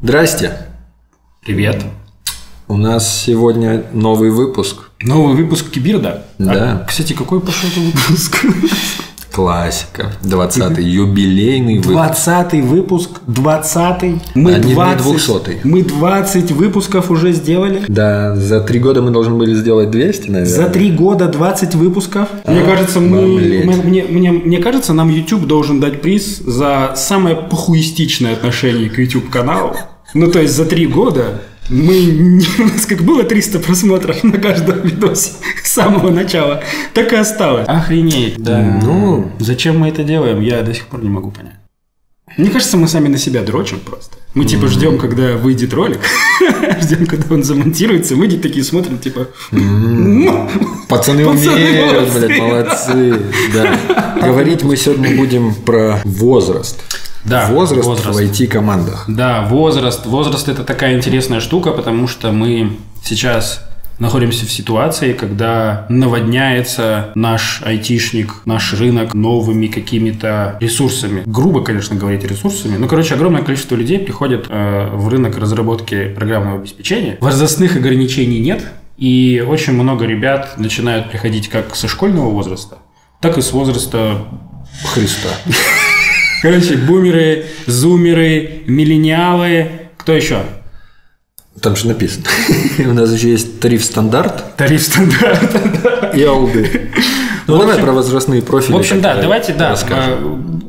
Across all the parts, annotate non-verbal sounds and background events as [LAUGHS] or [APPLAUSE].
Здрасте. Привет. У нас сегодня новый выпуск. Новый выпуск Кибирда. Да. А, кстати, какой пошел выпуск? [LAUGHS] Классика. 20-й юбилейный выпуск. Двадцатый выпуск, двадцатый. Мы А не- не 20, 200-й. Мы 20 выпусков уже сделали. Да, за три года мы должны были сделать 200, наверное. За три года 20 выпусков. Мне кажется, мы, мы- мне, мне, мне кажется, нам YouTube должен дать приз за самое похуистичное отношение к YouTube каналу. Ну, то есть за три года мы [LAUGHS] у нас как было 300 просмотров на каждом видосе с самого начала, так и осталось. Охренеть, да. Ну. зачем мы это делаем, я до сих пор не могу понять. Мне кажется, мы сами на себя дрочим просто. Мы типа ждем, когда выйдет ролик, [LAUGHS] ждем, когда он замонтируется, мы такие смотрим, типа, «Ну, [LAUGHS] Пацаны, умеют, молодцы. блядь, молодцы. Да. Говорить мы сегодня будем про возраст. Да, возраст, возраст. в IT-командах. Да, возраст. Возраст это такая интересная штука, потому что мы сейчас находимся в ситуации, когда наводняется наш айтишник, наш рынок новыми какими-то ресурсами. Грубо, конечно, говорить ресурсами. Ну, короче, огромное количество людей приходит э, в рынок разработки программного обеспечения. Возрастных ограничений нет, и очень много ребят начинают приходить как со школьного возраста, так и с возраста Христа. Короче, бумеры, зумеры, миллениалы. Кто еще? Там же написано. [LAUGHS] У нас еще есть тариф стандарт Тариф стандарт. и алды. Ну, давай про возрастные профили. В общем, да, давайте, да. расскажем.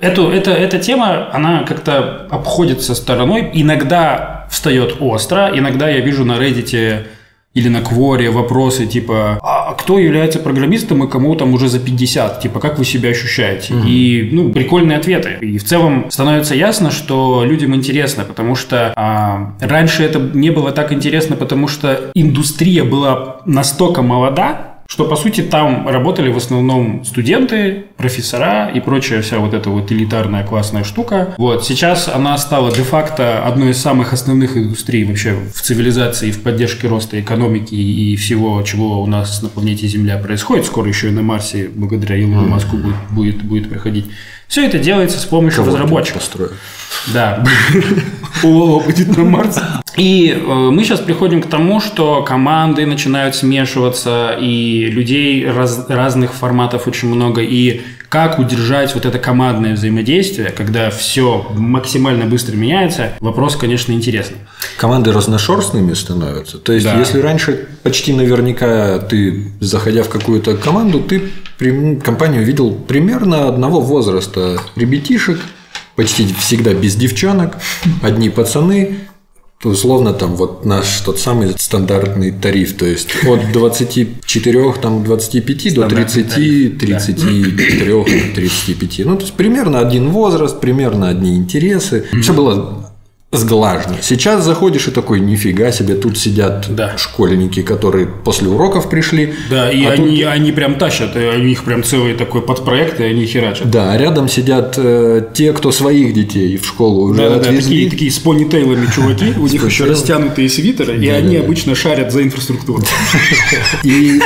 э, Эту, это, эта тема, она как-то обходится стороной. Иногда встает остро, иногда я вижу на Reddit или на Кворе вопросы типа «А кто является программистом и кому там уже за 50? Типа, как вы себя ощущаете?» И, ну, прикольные ответы. И в целом становится ясно, что людям интересно, потому что а, раньше это не было так интересно, потому что индустрия была настолько молода, что, по сути, там работали в основном студенты, профессора и прочая вся вот эта вот элитарная классная штука. Вот, сейчас она стала де-факто одной из самых основных индустрий вообще в цивилизации, в поддержке роста экономики и всего, чего у нас на планете Земля происходит. Скоро еще и на Марсе, благодаря Илону Маску, будет, будет, будет проходить. Все это делается с помощью Кого разработчиков. построю. Да. [LAUGHS] О, будет на Марсе. И э, мы сейчас приходим к тому, что команды начинают смешиваться, и людей раз- разных форматов очень много, и как удержать вот это командное взаимодействие, когда все максимально быстро меняется, вопрос, конечно, интересный. Команды разношерстными становятся. То есть, Да. если раньше почти наверняка ты, заходя в какую-то команду, ты компанию видел примерно одного возраста ребятишек, почти всегда без девчонок, одни пацаны, условно там вот наш тот самый стандартный тариф, то есть от [LAUGHS] 24, там 25 до Стандартный 30, тариф, да. 33, 35. Ну, то есть примерно один возраст, примерно одни интересы. Все было сглажено. Сейчас заходишь и такой, нифига себе, тут сидят Да. школьники, которые после уроков пришли. Да, и а тут- они, они прям тащат, у них прям целый такой подпроект, и они херачат. Да, а рядом сидят э, те, кто своих детей в школу уже Да, да, да, отвезли. такие, такие с понитейлами чуваки, у них еще растянутые свитеры, и они обычно шарят за инфраструктуру. [LAUGHS] И,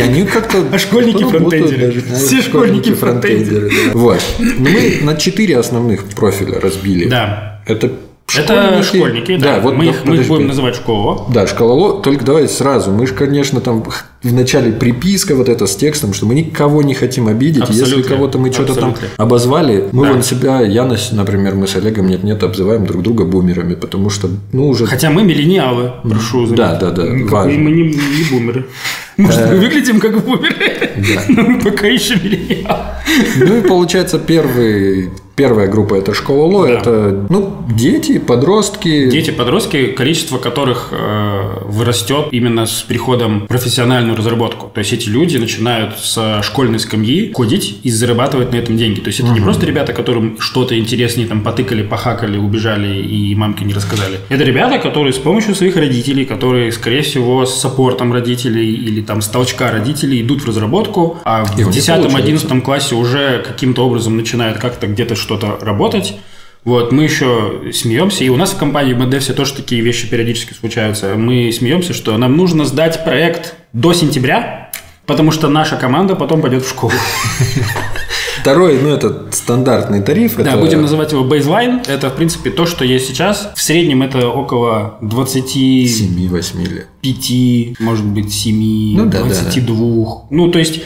они как-то... А школьники фронтендеры. Все школьники фронтендеры. Вот. Мы на четыре основных профиля разбили. Да. Это Это школьники, да. вот мы, да, их, мы их будем называть школа. Да, школоло, только давай сразу. Мы же, конечно, там в начале приписка вот это с текстом, что мы никого не хотим обидеть. Если Абсолютно. кого-то мы что-то там обозвали, мы Да. вон себя, я, например, мы с Олегом нет-нет обзываем друг друга бумерами, потому что, ну, уже... Хотя мы миллениалы, прошу заметить. Да, да, да, важно. Мы не, не бумеры. Может, мы выглядим как бумеры, но [LAUGHS] мы пока еще миллениалы. Ну и получается первый, первая группа это школа Ло, Да. это ну, дети, подростки. Дети, подростки, количество которых э, вырастет именно с приходом в профессиональную разработку. То есть эти люди начинают с школьной скамьи кодить и зарабатывать на этом деньги. То есть это не просто ребята, которым что-то интереснее там потыкали, похакали, убежали и мамке не рассказали. Это ребята, которые с помощью своих родителей, которые, скорее всего, с саппортом родителей или там с толчка родителей идут в разработку, а И в них 10-11 получается. классе уже каким-то образом начинают как-то где-то что-то работать. Вот, мы еще смеемся, и у нас в компании в Модевсе тоже такие вещи периодически случаются. Мы смеемся, что нам нужно сдать проект до сентября, потому что наша команда потом пойдет в школу. Второй, ну, это стандартный тариф. Да, это... будем называть его baseline. Это, в принципе, то, что есть сейчас. В среднем это около 25, 7-8 лет. может быть, 7, Ну да, да, 22. Ну, то есть...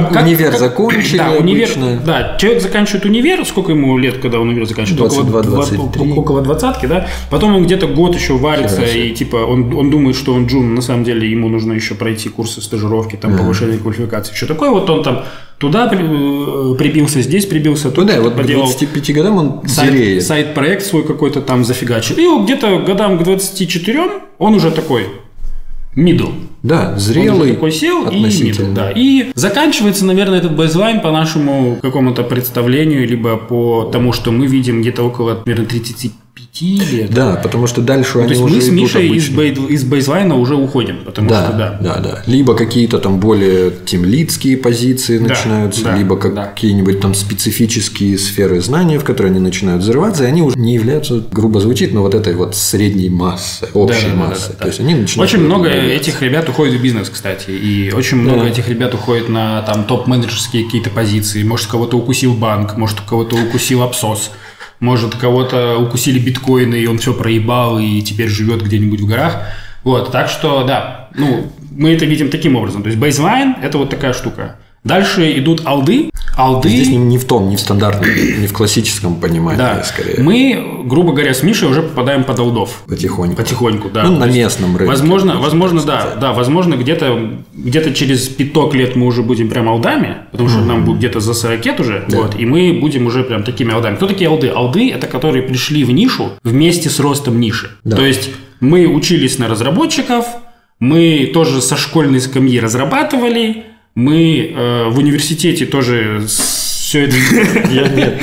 как- Универ закончили да, универ, обычно. да, человек заканчивает универ, сколько ему лет, когда универ заканчивает? 22, около, 23. около двадцатки, да? Потом он где-то год еще варится, себе. и типа он, он думает, что он джун, на самом деле ему нужно еще пройти курсы стажировки, там, повышение квалификации, что такое. Вот он там туда э, прибился, здесь прибился, Ну тут да, вот к поделал 25 годам он сайт, сайт-проект свой какой-то там зафигачил. И вот где-то годам к 24 он уже такой middle. Да, Он зрелый такой сел и middle, да. И заканчивается, наверное, этот бейзлайн по нашему какому-то представлению, либо по тому, что мы видим где-то около, наверное, 35 лет. Да, потому что дальше Ну, они то есть уже мы с Мишей из, обычно. бей- из бейзлайна уже уходим, потому Да, что да. да, да, Либо какие-то там более темлицкие позиции Да, начинаются, да, либо да. какие-нибудь там специфические сферы знания, в которые они начинают взрываться, и они уже не являются, грубо звучит, но вот этой вот средней массы, общей Да-да-да-да-да. массы. То есть они начинают... Очень много этих ребят уходит в бизнес, кстати, и очень много этих ребят уходит на там топ-менеджерские какие-то позиции. Может, кого-то укусил банк, может, кого-то укусил Апсос, может, кого-то укусили биткоины, и он все проебал, и теперь живет где-нибудь в горах. Вот, так что, да, ну, мы это видим таким образом. То есть, бейзлайн – это вот такая штука. Дальше идут алды. Алды Здесь не, не в том, не в стандартном, [COUGHS] не в классическом понимании, да, скорее. мы, грубо говоря, с Мишей уже попадаем под алдов. Потихоньку. Потихоньку, да. Ну, на местном рынке. Возможно, можно возможно, да, сказать. да, возможно, где-то где-то через пяток лет мы уже будем прям алдами, потому что нам будет где-то за 40 лет уже, вот, и мы будем уже прям такими алдами. Кто такие алды? Алды – это которые пришли в нишу вместе с ростом ниши. Да. То есть мы учились на разработчиков, мы тоже со школьной скамьи разрабатывали, мы э, в университете тоже все это [LAUGHS]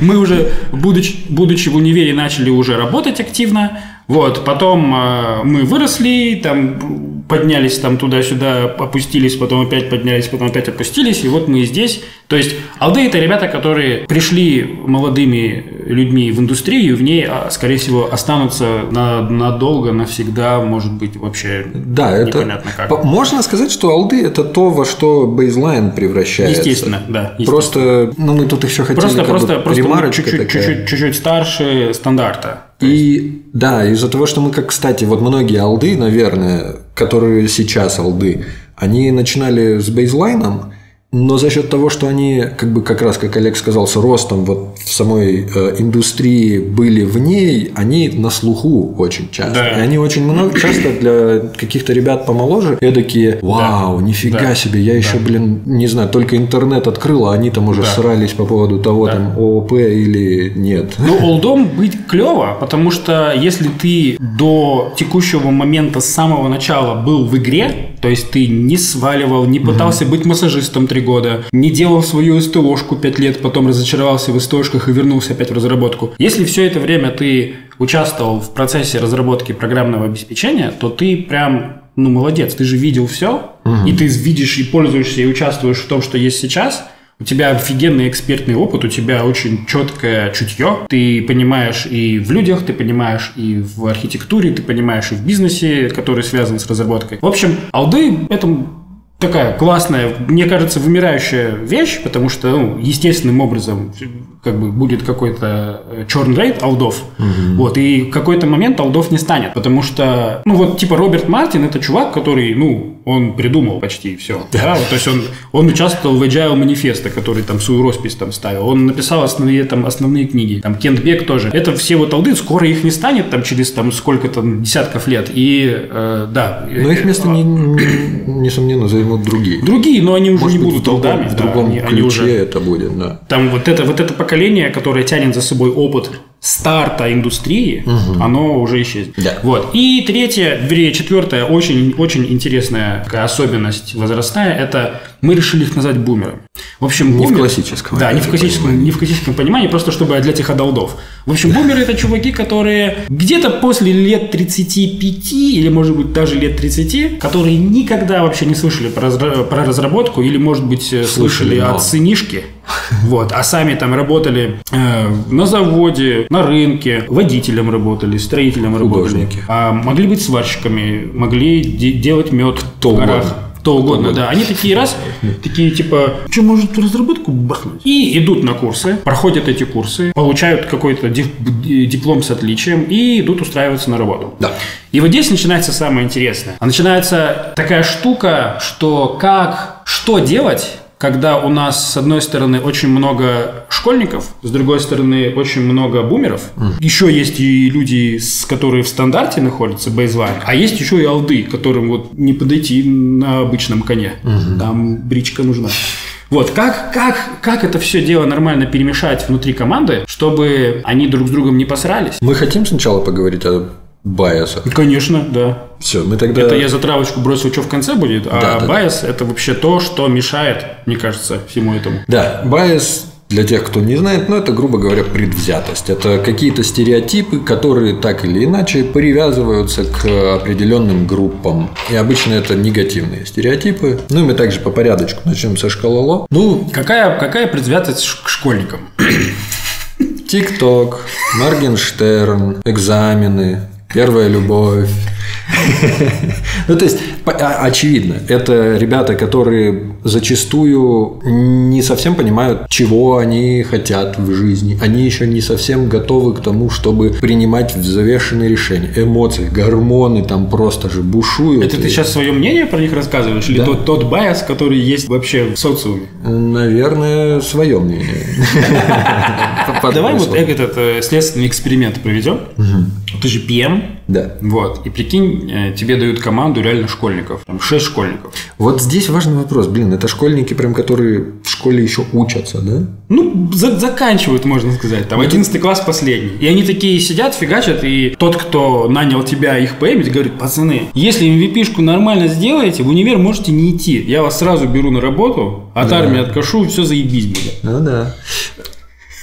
мы уже, будучи, будучи в универе, начали уже работать активно. Вот, потом э, мы выросли, там поднялись там туда-сюда, опустились, потом опять поднялись, потом опять опустились, и вот мы здесь. То есть алды это ребята, которые пришли молодыми людьми в индустрию, в ней, а, скорее всего, останутся на, надолго, навсегда, может быть, вообще Да, это... непонятно как. По- Можно сказать, что алды – это то, во что бейзлайн превращается. Естественно, да. естественно. Просто, ну, мы тут еще хотели Просто, как просто, бы просто ремарочка чуть-чуть, чуть-чуть, чуть-чуть старше стандарта. И да, из-за того, что мы, как, кстати, вот многие алды, наверное, которые сейчас алды, они начинали с бейзлайном, но за счет того, что они, как бы как раз, как Олег сказал, с ростом вот в самой э, индустрии были в ней, они на слуху очень часто. Да. И они очень много, часто для каких-то ребят помоложе, эдакие, вау, нифига Да. себе, я еще, блин, не знаю, только интернет открыл, а они там уже Да. срались по поводу того, там, ООП или нет. Ну, олдом быть клево, потому что если ты до текущего момента с самого начала был в игре, то есть ты не сваливал, не пытался быть массажистом три года, не делал свою СТОшку пять лет, потом разочаровался в СТОшках и вернулся опять в разработку. Если все это время ты участвовал в процессе разработки программного обеспечения, то ты прям ну, молодец, ты же видел все, и ты видишь и пользуешься, и участвуешь в том, что есть сейчас, у тебя офигенный экспертный опыт, у тебя очень четкое чутье. Ты понимаешь и в людях, ты понимаешь и в архитектуре, ты понимаешь и в бизнесе, который связан с разработкой. В общем, алды – это такая классная, мне кажется, вымирающая вещь, потому что ну, естественным образом как бы будет какой-то черный рейд алдов, вот, и в какой-то момент алдов не станет, потому что, ну вот, типа Роберт Мартин – это чувак, который, ну, он придумал почти все, [LAUGHS] да, то есть он, он участвовал в Agile манифеста, который там свою роспись там ставил, он написал основные, там, основные книги, там, Кент Бек тоже, это все вот алды, скоро их не станет там через там сколько-то десятков лет, и, э, да. Но их место, не, не- несомненно, займут другие. Другие, но они уже Может не быть, будут в другом, алдами, в да, другом они, ключе они уже это будет, да. там вот это, вот это поколение, которое тянет за собой опыт старта индустрии, оно уже исчезнет. Да. Вот. И третье, вернее, четвертая, очень, очень интересная такая особенность возрастная, это мы решили их назвать бумерами. В общем, Не в классическом, Да, не в классическом, не в классическом понимании, просто чтобы отделять их от олдов. В общем, бумеры это чуваки, которые где-то после лет 35 или, может быть, даже лет 30, которые никогда вообще не слышали про, про разработку или, может быть, э, слышали, Слышали, от сынишки, [LAUGHS] вот, а сами там работали э, на заводе, на рынке, водителем работали, строителем работали, Художники. а могли быть сварщиками, могли де- делать мед в угодно. горах. Кто Кто угодно, да. Они такие раз, такие типа, что, может, разработку бахнуть? И идут на курсы, проходят эти курсы, получают какой-то диплом с отличием и идут устраиваться на работу. Да. И вот здесь начинается самое интересное. А начинается такая штука, что как, что делать, когда у нас, с одной стороны, очень много школьников, с другой стороны, очень много бумеров. Mm. Еще есть и люди, с которые в стандарте находятся, бейзлайн, а есть еще и алды, которым вот не подойти на обычном коне. Mm-hmm. Там бричка нужна. Вот, как, как, как это все дело нормально перемешать внутри команды, чтобы они друг с другом не посрались? Мы хотим сначала поговорить о Байеса. Конечно, да. Все, мы тогда... Это я затравочку бросил, что в конце будет, а да, да, байес да. это вообще то, что мешает, мне кажется, всему этому. Да, байес для тех, кто не знает, ну, это, грубо говоря, предвзятость. Это какие-то стереотипы, которые так или иначе привязываются к определенным группам. И обычно это негативные стереотипы. Ну, и мы также по порядочку начнем со школоло. Ну, какая, какая предвзятость к школьникам? [COUGHS] ТикТок, Моргенштерн, экзамены, Первая любовь. [LAUGHS] Ну, то есть, а, очевидно, это ребята, которые зачастую не совсем понимают, чего они хотят в жизни. Они еще не совсем готовы к тому, чтобы принимать взвешенные решения. Эмоции, гормоны там просто же бушуют. Это ты сейчас свое мнение про них рассказываешь? Или тот, тот bias, который есть вообще в социуме? Наверное, свое мнение. [LAUGHS] Давай вот этот э, следственный эксперимент проведем. Ты же PM. Да. Вот. И прикинь, э, тебе дают команду реально школьников. Там 6 школьников. Вот здесь важный вопрос. Блин, это школьники, прям которые в школе еще учатся, да? Ну, за заканчивают, можно сказать. Там 11 ну, класс последний. И они такие сидят, фигачат, и тот, кто нанял тебя их поэмить, говорит, пацаны, если MVP-шку нормально сделаете, в универ можете не идти. Я вас сразу беру на работу, от да. армии откашу, все заебись будет. Ну да.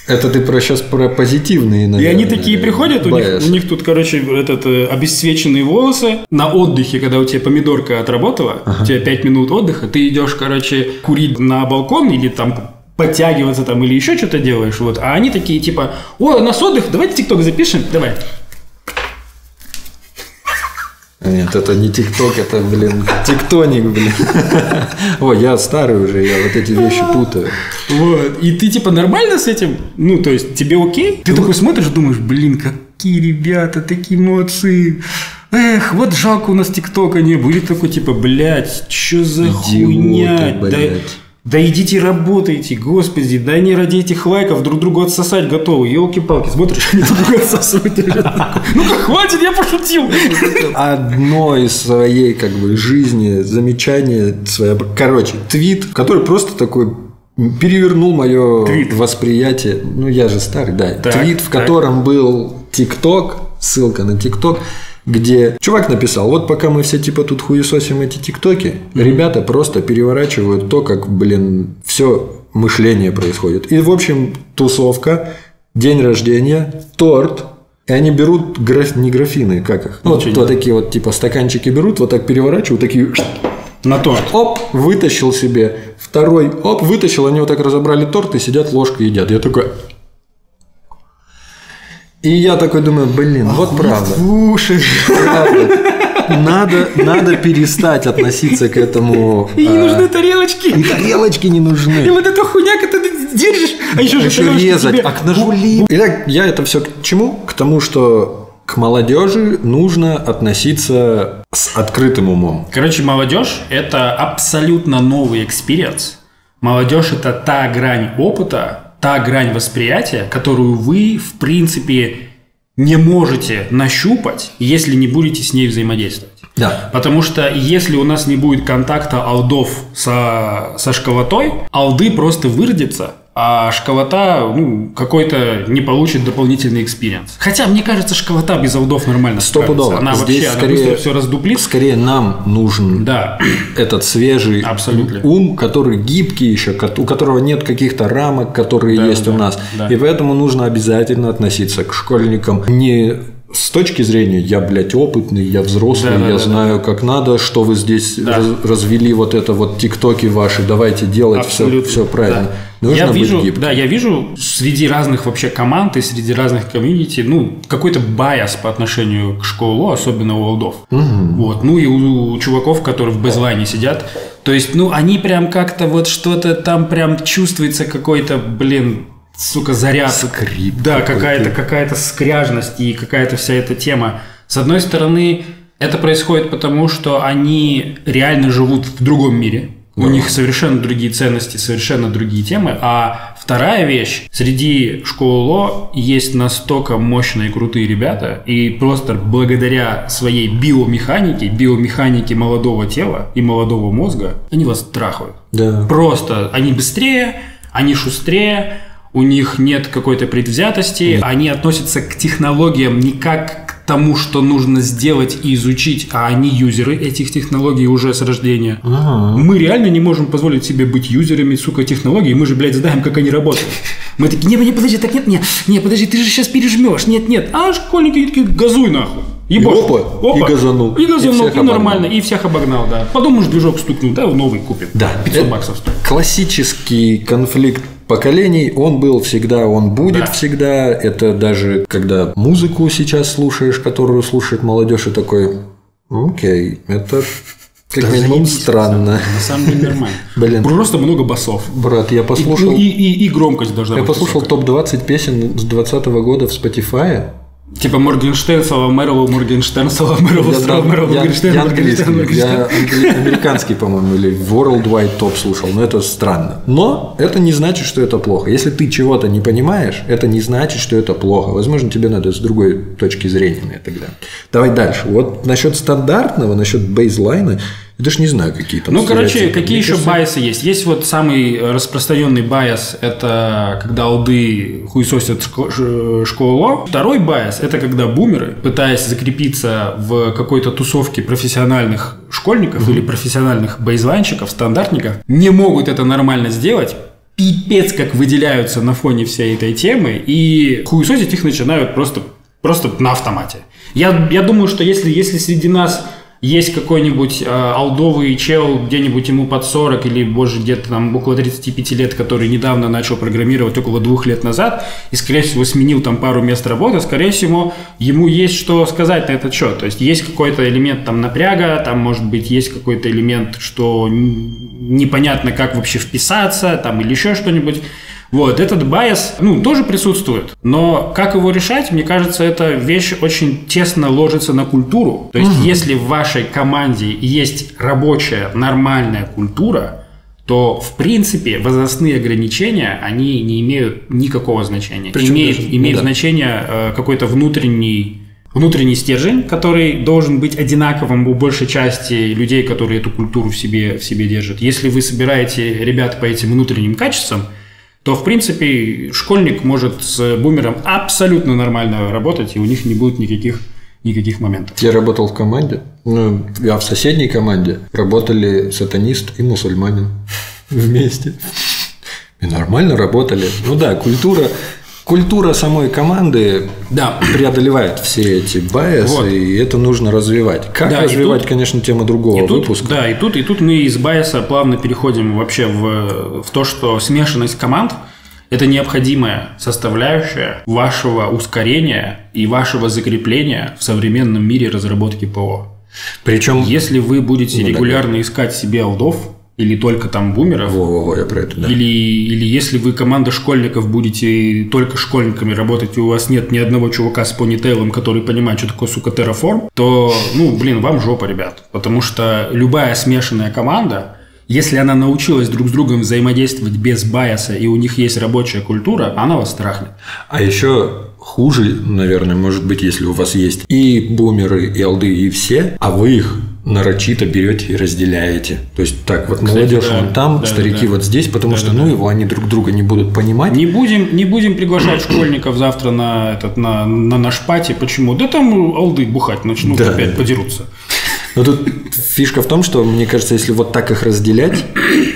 Это ты про сейчас про позитивные, наверное. И они такие приходят, у них, у них тут, короче, этот э, обесцвеченные волосы. На отдыхе, когда у тебя помидорка отработала, ага. у тебя 5 минут отдыха, ты идешь, короче, курить на балкон или там подтягиваться там или еще что-то делаешь, вот. А они такие типа, о, у нас отдых, давайте тикток запишем, давай. Нет, это не ТикТок, это, блин, тектоник, блин. [LAUGHS] Ой, я старый уже, я вот эти вещи путаю. Вот. И ты типа нормально с этим? Ну, то есть, тебе окей? Ты такой смотришь, думаешь, блин, какие ребята, такие молодцы. Эх, вот жалко у нас ТикТока не были такой, типа, блядь, что за хуйня? Блядь. Да идите работайте, господи, да они ради этих лайков друг другу отсосать готовы. Елки-палки, смотришь, они друг друга отсасывают. Ну как, хватит, я пошутил. Одно из своей как бы жизни замечание свое. Короче, твит, который просто такой перевернул мое твит. восприятие. Ну, я же старый, да. Так, твит, в котором так. был ТикТок, ссылка на ТикТок где чувак написал, вот пока мы все типа тут хуесосим эти тиктоки, mm-hmm. ребята просто переворачивают то, как, блин, все мышление происходит. И, в общем, тусовка, день рождения, торт, и они берут граф... не графины, как их? Ну, вот, вот такие вот типа стаканчики берут, вот так переворачивают, такие [SNIFFS] на торт. Оп, вытащил себе. Второй, оп, вытащил, они вот так разобрали торт и сидят ложкой едят. Я такой, и я такой думаю, блин, вот правда. Слушай. Надо, надо перестать относиться к этому. И не нужны тарелочки. И тарелочки не нужны. И вот эта хуйня, когда ты держишь, а еще, а еще резать, тебе... а к ножу. Итак, я это все к чему? К тому, что к молодежи нужно относиться с открытым умом. Короче, молодежь – это абсолютно новый experience. Молодежь – это та грань опыта, та грань восприятия, которую вы, в принципе, не можете нащупать, если не будете с ней взаимодействовать. Да. Потому что если у нас не будет контакта олдов со, со школотой, олды просто выродятся, а школота ну, какой-то не получит дополнительный experience. Хотя, мне кажется, школота без олдов нормально Стопудово. Она Здесь вообще скорее, она все раздуплит. Скорее нам нужен да. этот свежий Абсолютно. ум, который гибкий еще, у которого нет каких-то рамок, которые да, есть да, у нас. Да. И поэтому нужно обязательно относиться к школьникам не с точки зрения я, блядь, опытный, я взрослый, да, я да, знаю, да. как надо, что вы здесь да. раз, развели вот это вот тиктоки ваши, давайте делать все, все правильно. Да. Нужно я быть вижу, гибким. да, я вижу среди разных вообще команд и среди разных комьюнити, ну, какой-то bias по отношению к школу, особенно у олдов. Угу. Вот. Ну и у, у чуваков, которые в бейзлайне сидят, То есть, ну, они прям как-то вот что-то там прям чувствуется какой-то, блин, сука, заряд. Скрип Да, какая-то какая-то скряжность и какая-то вся эта тема. С одной стороны, это происходит потому, что они реально живут в другом мире. У Да. них совершенно другие ценности, совершенно другие темы. А вторая вещь, среди школы ЛО есть настолько мощные и крутые ребята, и просто благодаря своей биомеханике, биомеханике молодого тела и молодого мозга, они вас трахают. Да. Просто они быстрее, они шустрее, у них нет какой-то предвзятости, они относятся к технологиям не как к тому, что нужно сделать и изучить, а они юзеры этих технологий уже с рождения. Ага. Мы реально не можем позволить себе быть юзерами, сука, технологий, мы же, блядь, знаем, как они работают. [LAUGHS] Мы такие, не, не, подожди, так нет, нет, не, подожди, ты же сейчас пережмешь, нет, нет. А школьники такие, газуй нахуй. Ебашь. И опа, и газанул. И газанул, И и, нормально, и всех обогнал, да. Подумаешь, движок стукнул, да, новый купим. Да. 500 Это баксов стоит. Классический конфликт поколений, он был всегда, он будет Да. всегда. Это даже когда музыку сейчас слушаешь, которую слушает молодежь, и такой, окей, это как Да минимум странно. На самом деле нормально. [LAUGHS] Блин. Просто много басов. Брат, я И, послушал, ну, и, и- и громкость должна я быть послушал высокая. топ-20 песен с 2020 года в Spotify. Типа Моргенштерн, Слава Мэрилу, Моргенштерн, Слава Мэрилу, Я, там- Мэрилу, я- Моргенштерн, я Моргенштерн, я Моргенштерн. англи- американский, по-моему, или Worldwide топ слушал, но это странно. Но это не значит, что это плохо. Если ты чего-то не понимаешь, это не значит, что это плохо. Возможно, тебе надо с другой точки зрения на это глянуть. Давай дальше. Вот насчет стандартного, насчет бейзлайна, я даже не знаю, какие там Ну, короче, какие еще кажется, байсы есть? Есть вот самый э, распространенный байс, это когда олды хуесосят школу. Второй байс, это когда бумеры, пытаясь закрепиться в какой-то тусовке профессиональных школьников или профессиональных бейзлайнщиков, стандартников, не могут это нормально сделать, пипец как выделяются на фоне всей этой темы, и хуесосить их начинают просто, просто на автомате. Я, я думаю, что если, если среди нас есть какой-нибудь э, алдовый чел, где-нибудь ему под 40 или, боже, где-то там около 35 лет, который недавно начал программировать около двух лет назад и, скорее всего, сменил там пару мест работы, скорее всего, ему есть что сказать на этот счет. То есть есть какой-то элемент там напряга, там, может быть, есть какой-то элемент, что непонятно, как вообще вписаться, там, или еще что-нибудь. Вот, этот байс, ну, тоже присутствует. Но как его решать, мне кажется, эта вещь очень тесно ложится на культуру. То есть, если в вашей команде есть рабочая, нормальная культура, то, в принципе, возрастные ограничения, они не имеют никакого значения. Причем имеет даже- ну имеет да. значение э, какой-то внутренний внутренний стержень, который должен быть одинаковым у большей части людей, которые эту культуру в себе, в себе держат. Если вы собираете ребят по этим внутренним качествам, то, в принципе, школьник может с бумером абсолютно нормально работать, и у них не будет никаких, никаких моментов. Я работал в команде, ну, я в соседней команде работали сатанист и мусульманин [LAUGHS] вместе. И нормально работали. Ну да, культура, культура самой команды Да. преодолевает все эти байсы, Вот. и это нужно развивать. Как Да, развивать, тут- конечно, тема другого И тут, выпуска. да, и тут, и тут мы из байса плавно переходим вообще в, в то, что смешанность команд – это необходимая составляющая вашего ускорения и вашего закрепления в современном мире разработки ПО. Причем... Если вы будете Ну да. регулярно искать себе алдов или только там бумеров, Во-во-во, я про это, да. или, или если вы команда школьников будете только школьниками работать, и у вас нет ни одного чувака с понитейлом, который понимает, что такое, сука, терраформ, то, ну, блин, вам жопа, ребят. Потому что любая смешанная команда, если она научилась друг с другом взаимодействовать без байаса, и у них есть рабочая культура, она вас страхнет. А еще хуже, наверное, может быть, если у вас есть и бумеры, и алды, и все, а вы их нарочито берете и разделяете. То есть так вот Кстати, молодежь да. вон там, Да, старики да. вот здесь, потому Да, что да, ну да. его они друг друга не будут понимать. Не будем, не будем приглашать школьников завтра на, этот, на, на наш пати. Почему? Да там алды бухать начнут, Да, опять да. подерутся. Но тут фишка в том, что, мне кажется, если вот так их разделять,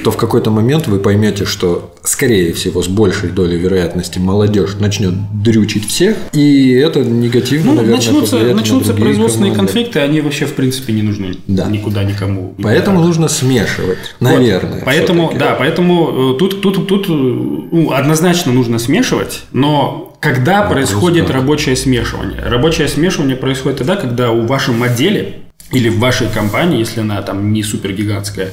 то в какой-то момент вы поймете, что, скорее всего, с большей долей вероятности молодежь начнет дрючить всех, и это негативно, Ну, наверное, начнутся, на начнутся другие производственные команды. конфликты, они вообще, в принципе, не нужны Да. никуда никому. Поэтому нужно смешивать, Вот. наверное. Поэтому, всё-таки. да, поэтому э, тут, тут, тут э, ну, однозначно нужно смешивать, но когда происходит как. рабочее смешивание? Рабочее смешивание происходит тогда, когда у вашем отделе или в вашей компании, если она там не супер гигантская,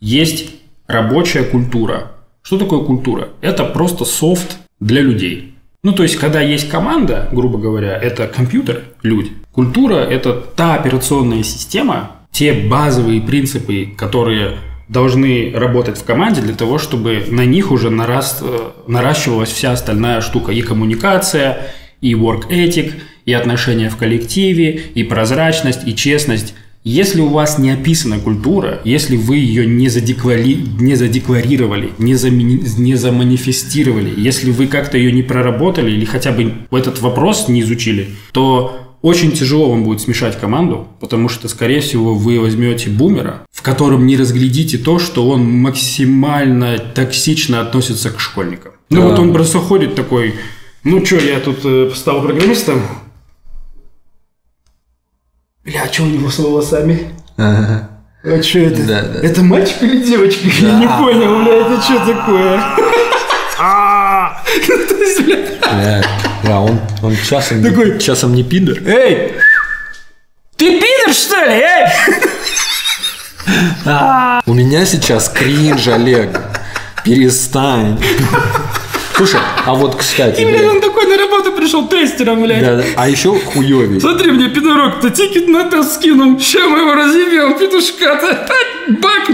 есть рабочая культура. Что такое культура? Это просто софт для людей. Ну, то есть, когда есть команда, грубо говоря, это компьютер, люди. Культура – это та операционная система, те базовые принципы, которые должны работать в команде для того, чтобы на них уже нараст, э, наращивалась вся остальная штука. И коммуникация, и work ethic, и отношения в коллективе, и прозрачность, и честность. Если у вас не описана культура, если вы ее не, задеклари... не задекларировали, не, зами... не заманифестировали, если вы как-то ее не проработали или хотя бы этот вопрос не изучили, то очень тяжело вам будет смешать команду, потому что, скорее всего, вы возьмете бумера, в котором не разглядите то, что он максимально токсично относится к школьникам. Ну да. вот он просто ходит такой, ну что, я тут э, стал программистом. Бля, а что у него с волосами? Ага. А что это? Да, да. Это мальчик или девочка? Да. Я не понял, бля, это что такое? А! [LAUGHS] Да, он, он часом, Такой, часом не пидор. Эй! Ты пидор, что ли, эй? У меня сейчас кринж, Олег. Перестань. Слушай, а вот, кстати... И, блядь, он такой на работу пришел тестером, блядь. Да, а еще хуёвей. Смотри, мне пидорок-то тикет на тест скинул. Ща мы его разъебем, петушка-то. Баг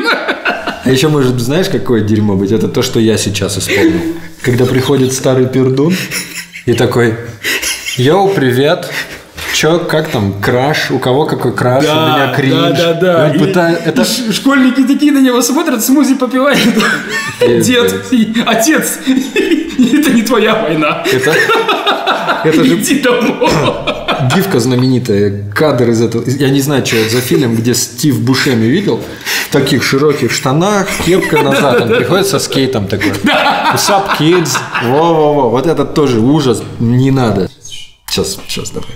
А еще может, знаешь, какое дерьмо быть? Это то, что я сейчас исполнил. Когда приходит старый пердун и такой, yo, привет, Чё, как там, краш? У кого какой краш? Да, у меня кринж. Да, да, да. И, пытает, это... и школьники такие на него смотрят, смузи попивают. Дед, отец, это не твоя война. Это, это же... Иди домой. Гифка знаменитая, кадр из этого. Я не знаю, что это за фильм, где Стив Бушеми видел. В таких широких штанах, кепка назад. Он приходит со скейтом такой. Up, kids? Во-во-во. Вот это тоже ужас. Не надо. Сейчас, сейчас, давай.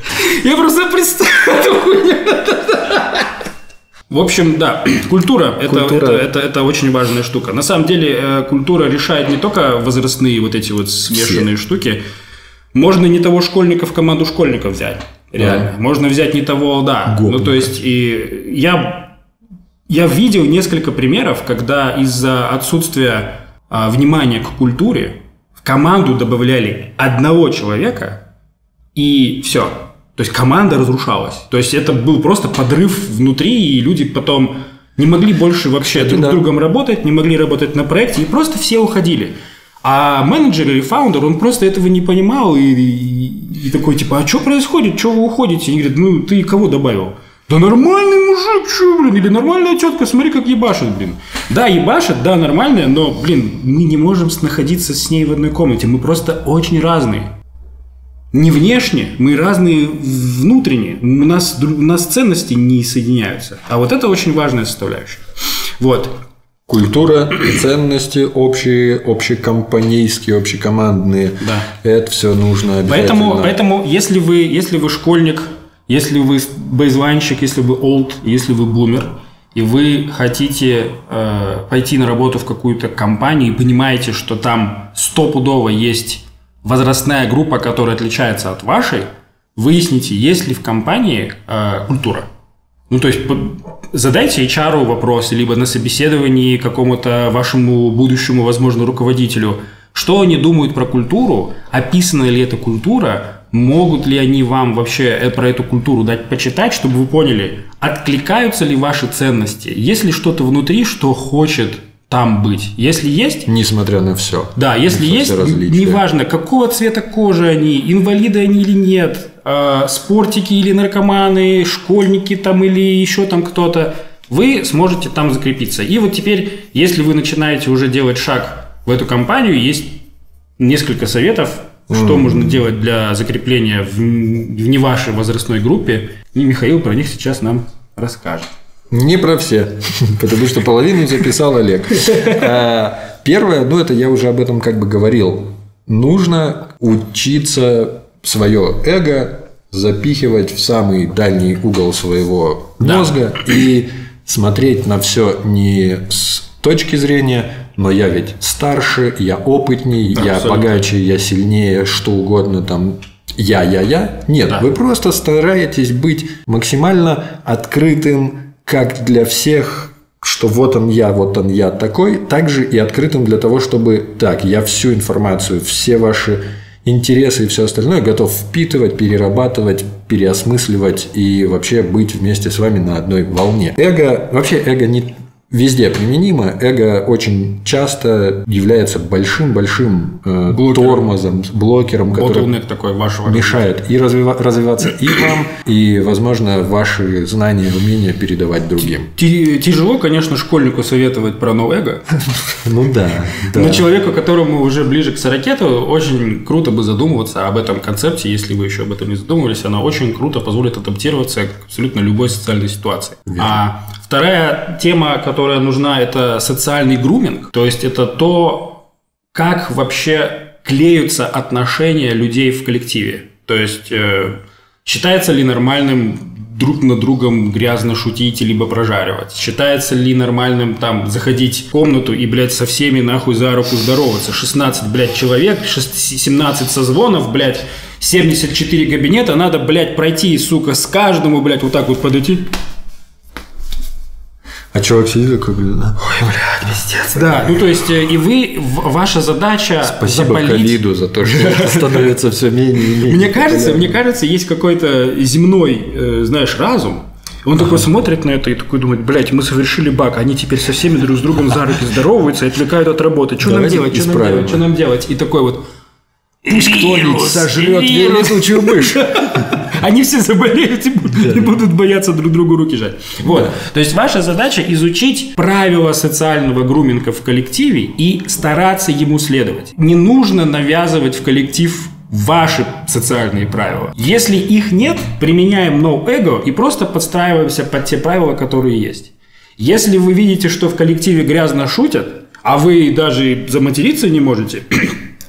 Я просто хуйню. В общем, да, [CLEARS THROAT] культура, культура. Это, это, это, это очень важная штука. На самом деле, э, культура решает не только возрастные вот эти вот смешанные Все. штуки. Можно не того школьника в команду школьников взять. Реально. Да. Можно взять не того, да. Гопника. Ну, то есть, и я, я видел несколько примеров, когда из-за отсутствия а, внимания к культуре в команду добавляли одного человека, и все. То есть команда разрушалась. То есть это был просто подрыв внутри, и люди потом не могли больше вообще это друг с другом работать, не могли работать на проекте, и просто все уходили. А менеджер или фаундер, он просто этого не понимал и, и, и такой, типа, а что происходит, что вы уходите? И они говорят, ну, ты кого добавил? Да нормальный мужик, что, блин, или нормальная тетка, смотри, как ебашит, блин. Да, ебашит, да, нормальная, но, блин, мы не можем находиться с ней в одной комнате, мы просто очень разные не внешне, мы разные внутренне. У нас, у нас ценности не соединяются. А вот это очень важная составляющая. Вот. Культура, ценности общие, общекомпанейские, общекомандные. Да. Это все нужно обязательно. Поэтому, поэтому если, вы, если вы школьник, если вы бейзлайнщик, если вы олд, если вы бумер, и вы хотите э, пойти на работу в какую-то компанию и понимаете, что там стопудово есть возрастная группа, которая отличается от вашей, выясните, есть ли в компании э, культура. Ну, то есть, задайте HR вопрос, либо на собеседовании какому-то вашему будущему, возможно, руководителю, что они думают про культуру, описана ли эта культура, могут ли они вам вообще э, про эту культуру дать почитать, чтобы вы поняли, откликаются ли ваши ценности, есть ли что-то внутри, что хочет там быть. Если есть... Несмотря на все. Да, если есть, неважно, какого цвета кожи они, инвалиды они или нет, э, спортики или наркоманы, школьники там или еще там кто-то, вы сможете там закрепиться. И вот теперь, если вы начинаете уже делать шаг в эту компанию, есть несколько советов, что mm. можно делать для закрепления в, в не вашей возрастной группе. И Михаил про них сейчас нам расскажет. Не про все, [LAUGHS] потому что половину записал Олег. А, первое, ну это я уже об этом как бы говорил. Нужно учиться свое эго запихивать в самый дальний угол своего мозга да. и смотреть на все не с точки зрения, но я ведь старше, я опытней, да, я абсолютно. богаче, я сильнее, что угодно там я, я, я. Нет, да. вы просто стараетесь быть максимально открытым, как для всех что вот он я, вот он я такой, также и открытым для того, чтобы так, я всю информацию, все ваши интересы и все остальное готов впитывать, перерабатывать, переосмысливать и вообще быть вместе с вами на одной волне. Эго, вообще эго не везде применимо. Эго очень часто является большим-большим э, тормозом, блокером, который такой вашего мешает и развива- развиваться и вам, и, возможно, ваши знания и умения передавать другим. Тяжело, конечно, школьнику советовать про ноу-эго. [LAUGHS] Ну да, да. Но человеку, которому уже ближе к 40, очень круто бы задумываться об этом концепте, если вы еще об этом не задумывались. Она очень круто позволит адаптироваться к абсолютно любой социальной ситуации. А вторая тема, которая нужна, это социальный груминг. То есть это то, как вообще клеются отношения людей в коллективе. То есть э, считается ли нормальным друг над другом грязно шутить либо прожаривать? Считается ли нормальным там заходить в комнату и, блядь, со всеми нахуй за руку здороваться? 16, блядь, человек, 17 созвонов, блядь, 74 кабинета, надо, блядь, пройти, сука, с каждому, блядь, вот так вот подойти. А чувак сидит такой, блин, да? Ой, блядь, пиздец. Да, ну то есть э, и вы, ваша задача Спасибо запалить... ковиду за то, что становится все менее и менее. Мне кажется, мне кажется, есть какой-то земной, э, знаешь, разум. Он такой смотрит на это и такой думает, блядь, мы совершили баг, они теперь со всеми друг с другом за руки здороваются и отвлекают от работы. Что нам делать? Что нам делать? Что нам делать? И такой вот, Пусть кто-нибудь сожрет вирус. летучую мышь. [LAUGHS] они все заболеют и будут, и будут бояться друг другу руки жать. Вот. То есть ваша задача изучить правила социального груминга в коллективе и стараться ему следовать. Не нужно навязывать в коллектив ваши социальные правила. Если их нет, применяем no ego и просто подстраиваемся под те правила, которые есть. Если вы видите, что в коллективе грязно шутят, а вы даже заматериться не можете,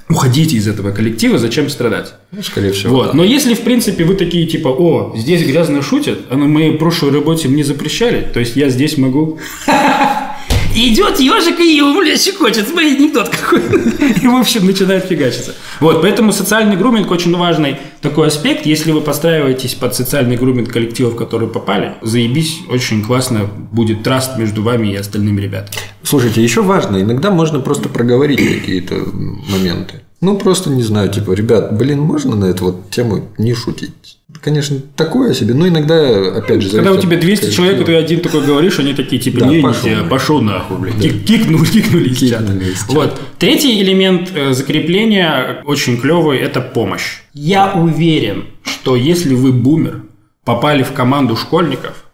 уходите из этого коллектива, зачем страдать? Ну, Скорее всего. Вот. да. Но если, в принципе, вы такие, типа, о, здесь грязно шутят, а на моей прошлой работе мне запрещали, то есть я здесь могу... [LAUGHS] Идет ежик и его, бля, щекочет, смотри, анекдот какой. И, в общем, начинает фигачиться. Вот, поэтому социальный груминг очень важный такой аспект. Если вы подстраиваетесь под социальный груминг коллективов, которые попали, заебись, очень классно будет траст между вами и остальными ребятами. Слушайте, еще важно, иногда можно просто проговорить какие-то моменты. Ну, просто не знаю, типа, ребят, блин, можно на эту вот тему не шутить? Конечно, такое себе, но иногда, опять же, Когда у тебя от 200 коллектива. человек, и ты один такой говоришь, они такие, типа, Да, не, не, пошел пошел нахуй, блядь. Кик- Кикнули, кикнули. Кикнули из чата. Вот. Третий элемент э, закрепления очень клевый – это помощь. Я уверен, что если вы бумер, попали в команду школьников,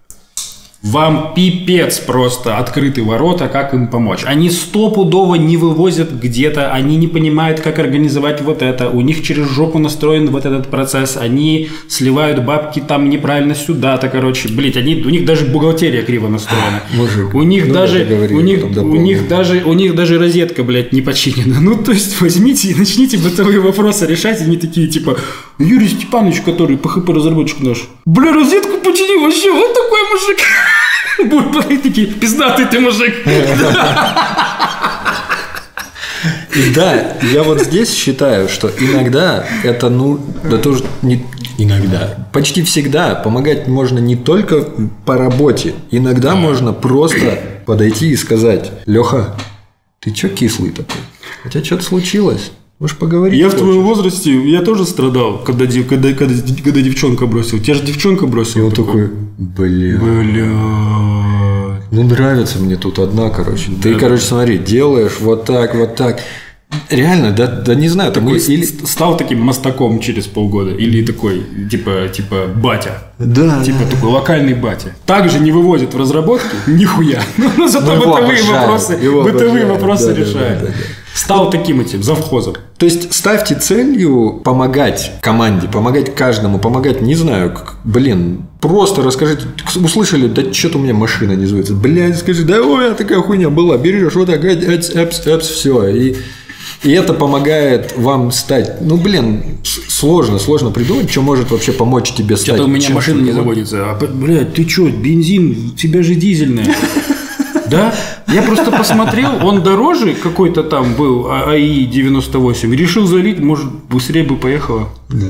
вам пипец просто открыты ворота, как им помочь. Они стопудово не вывозят где-то, они не понимают, как организовать вот это, у них через жопу настроен вот этот процесс, они сливают бабки там неправильно сюда-то, короче, блять, они, у них даже бухгалтерия криво настроена. Мужик. У них Ну да, даже, у них, у них даже, у них даже розетка, блядь, не починена. [LAUGHS] Ну, то есть, возьмите и начните бытовые вопросы решать, они такие, типа, Юрий Степанович, который ПХП-разработчик наш, бля, розетку почини, вообще, вот такой мужик. [LAUGHS] [LAUGHS] Будут подходить такие, пиздатый ты мужик. [LAUGHS] Да, я вот здесь считаю, что иногда это, ну, да тоже не иногда, почти всегда помогать можно не только по работе, иногда можно просто подойти и сказать, Леха, ты чё кислый такой? У тебя что-то случилось? Может, поговорить? Я в хочешь?» твоем возрасте, я тоже страдал, когда, дев- когда, когда, когда девчонка бросил. Тебя же девчонка И бросила. он такой, бля, Бля. ну нравится мне тут одна, короче. Ты, Да. короче, смотри, делаешь вот так, вот так. Реально, да, да не знаю, Такой или... с- стал таким мостаком через полгода. Или такой, типа, типа, батя. Да, Типа да. такой локальный батя. Также не выводит в разработки нихуя. [LAUGHS] Но зато его бытовые вопросы, бытовые вопросы решает. Стал таким этим, завхозом. То есть ставьте целью помогать команде, помогать каждому, помогать, не знаю, как, блин, просто расскажите, услышали, да что-то у меня машина не звонится, блядь, скажи, да ой, такая хуйня была, берешь вот так, эпс, эпс, эпс, все, и и это помогает вам стать, ну, блин, сложно, сложно придумать, что может вообще помочь тебе стать. Что-то у меня машина не заводится. А, блядь, ты чё, бензин, у тебя же дизельная. Да? Я просто посмотрел, он дороже какой-то там был, а- АИ 98. Решил залить, может, быстрее бы поехала. Да.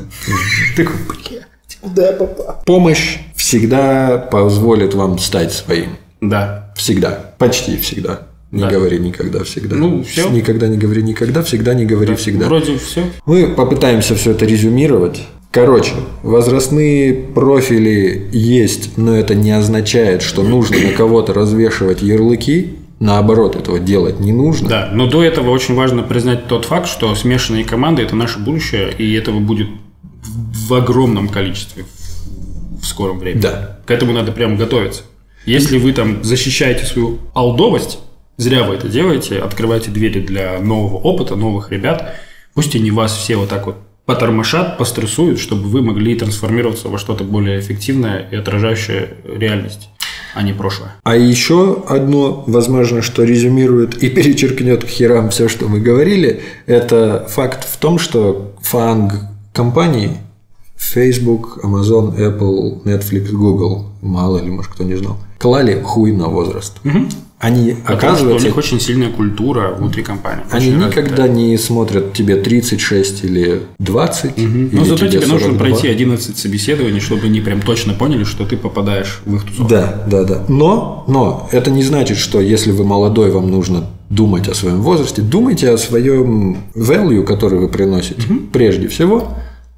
Такой, блядь. Помощь всегда позволит вам стать своим. Да. Всегда. Почти всегда. Не Да. говори никогда всегда. Ну, всё. Никогда не говори никогда, всегда не говори всегда. Вроде все. Мы попытаемся все это резюмировать. Короче, возрастные профили есть, но это не означает, что нужно на кого-то развешивать ярлыки. Наоборот, этого делать не нужно. Да, но до этого очень важно признать тот факт, что смешанные команды – это наше будущее, и этого будет в огромном количестве в- скором времени. Да. К этому надо прямо готовиться. Если вы там защищаете свою алдовость, зря вы это делаете, открываете двери для нового опыта, новых ребят, пусть они вас все вот так вот потормошат, пострессуют, чтобы вы могли трансформироваться во что-то более эффективное и отражающее реальность, а не прошлое. А еще одно, возможно, что резюмирует и перечеркнет к херам все, что мы говорили, это факт в том, что фанг компаний Facebook, Amazon, Apple, Netflix, Google, мало ли, может, кто не знал, клали хуй на возраст. Они, Потому что у них очень сильная культура внутри компании. они никогда развитая. не смотрят тебе 36 или 20. Но или зато тебе нужно 42. пройти 11 собеседований, чтобы они прям точно поняли, что ты попадаешь в их тусовку. Да, да, да. Но, но это не значит, что если вы молодой, вам нужно думать о своем возрасте. Думайте о своем value, который вы приносите, прежде всего.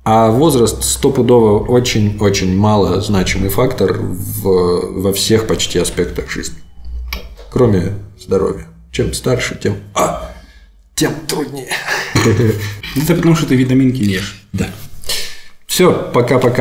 А возраст стопудово очень-очень мало значимый фактор в- во всех почти аспектах жизни. Кроме здоровья. Чем старше, тем, а, тем труднее. [LAUGHS] Это потому, что ты витаминки ешь. Да. Все, пока-пока.